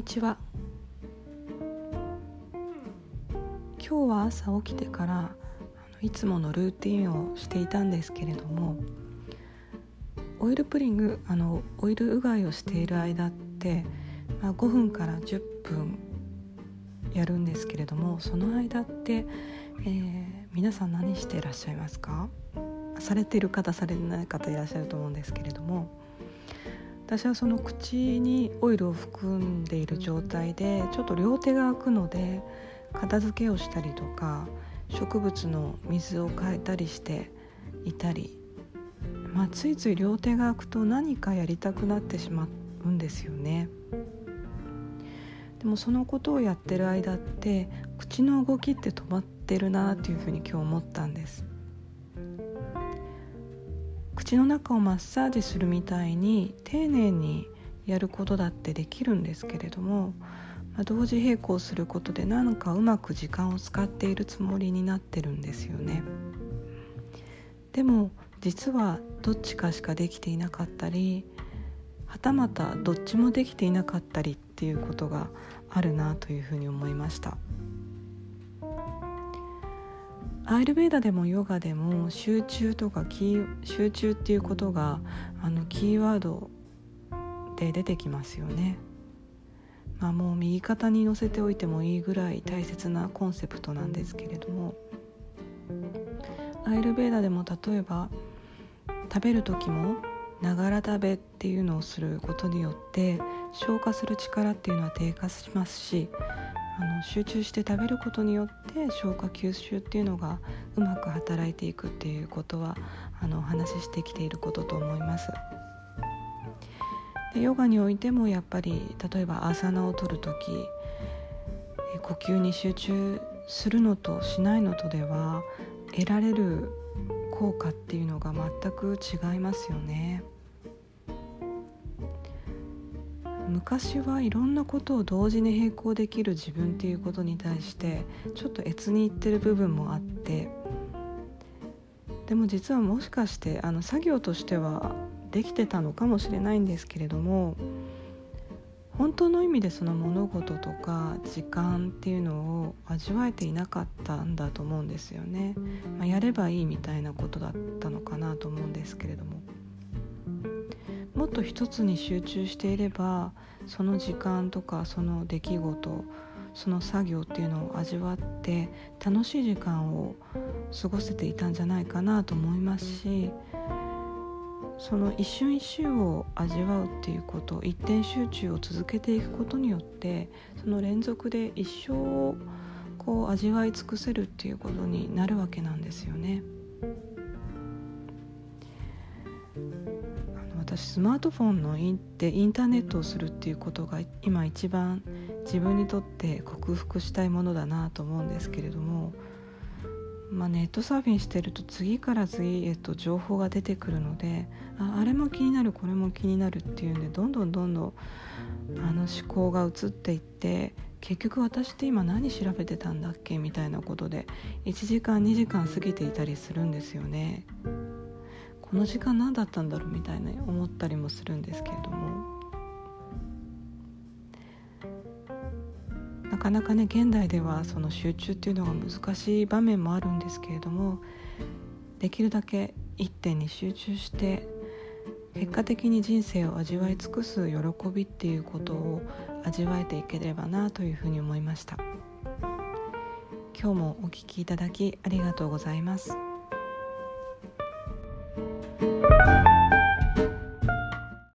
にちは。今日は朝起きてからあのいつものルーティンをしていたんですけれどもオイルプリングあのオイルうがいをしている間って、まあ、5分から10分やるんですけれどもその間って、えー、皆さん何してらっしゃいますか？されてる方されてない方いらっしゃると思うんですけれども私はその口にオイルを含んでいる状態でちょっと両手が空くので片付けをしたりとか植物の水を変えたりしていたり、まあ、ついつい両手が空くと何かやりたくなってしまうんですよね。でもそのことをやってる間って口の動きって止まってるなっていうふうに今日思ったんです。口の中をマッサージするみたいに丁寧にやることだってできるんですけれども、まあ、同時並行することで何かうまく時間を使っているつもりになってるんですよね。でも実はどっちかしかできていなかったりはたまたどっちもできていなかったりっていうことがあるなというふうに思いました。アイルベーダでもヨガでも集中とかキー集中っていうことがあのキーワードで出てきますよね。まあ、もう右肩に乗せておいてもいいぐらい大切なコンセプトなんですけれどもアイルベーダでも例えば食べる時もながら食べっていうのをすることによって消化する力っていうのは低下しますしあの集中して食べることによって消化吸収っていうのがうまく働いていくっていうことはあのお話ししてきていることと思います。でヨガにおいてもやっぱり例えばアーサナを取る時呼吸に集中するのとしないのとでは得られる効果っていうのが全く違いますよね。昔はいろんなことを同時に並行できる自分っていうことに対してちょっと越にいってる部分もあってでも実はもしかしてあの作業としてはできてたのかもしれないんですけれども本当の意味でその物事とか時間っていうのを味わえていなかったんだと思うんですよね、まあ、やればいいみたいなことだったのかなと思うんですけれども。もっと一つに集中していればその時間とかその出来事その作業っていうのを味わって楽しい時間を過ごせていたんじゃないかなと思いますしその一瞬一瞬を味わうっていうこと一点集中を続けていくことによってその連続で一生をこう味わい尽くせるっていうことになるわけなんですよね。私スマートフォンのインでインターネットをするっていうことが今一番自分にとって克服したいものだなと思うんですけれども、まあ、ネットサーフィンしてると次から次へと情報が出てくるのでああれも気になるこれも気になるっていうんでどんどんどんどんあの思考が移っていって結局私って今何調べてたんだっけ？みたいなことで1時間2時間過ぎていたりするんですよね。この時間何だったんだろうみたいな思ったりもするんですけれどもなかなかね現代ではその集中っていうのが難しい場面もあるんですけれどもできるだけ一点に集中して結果的に人生を味わい尽くす喜びっていうことを味わえていければなというふうに思いました今日もお聴きいただきありがとうございます。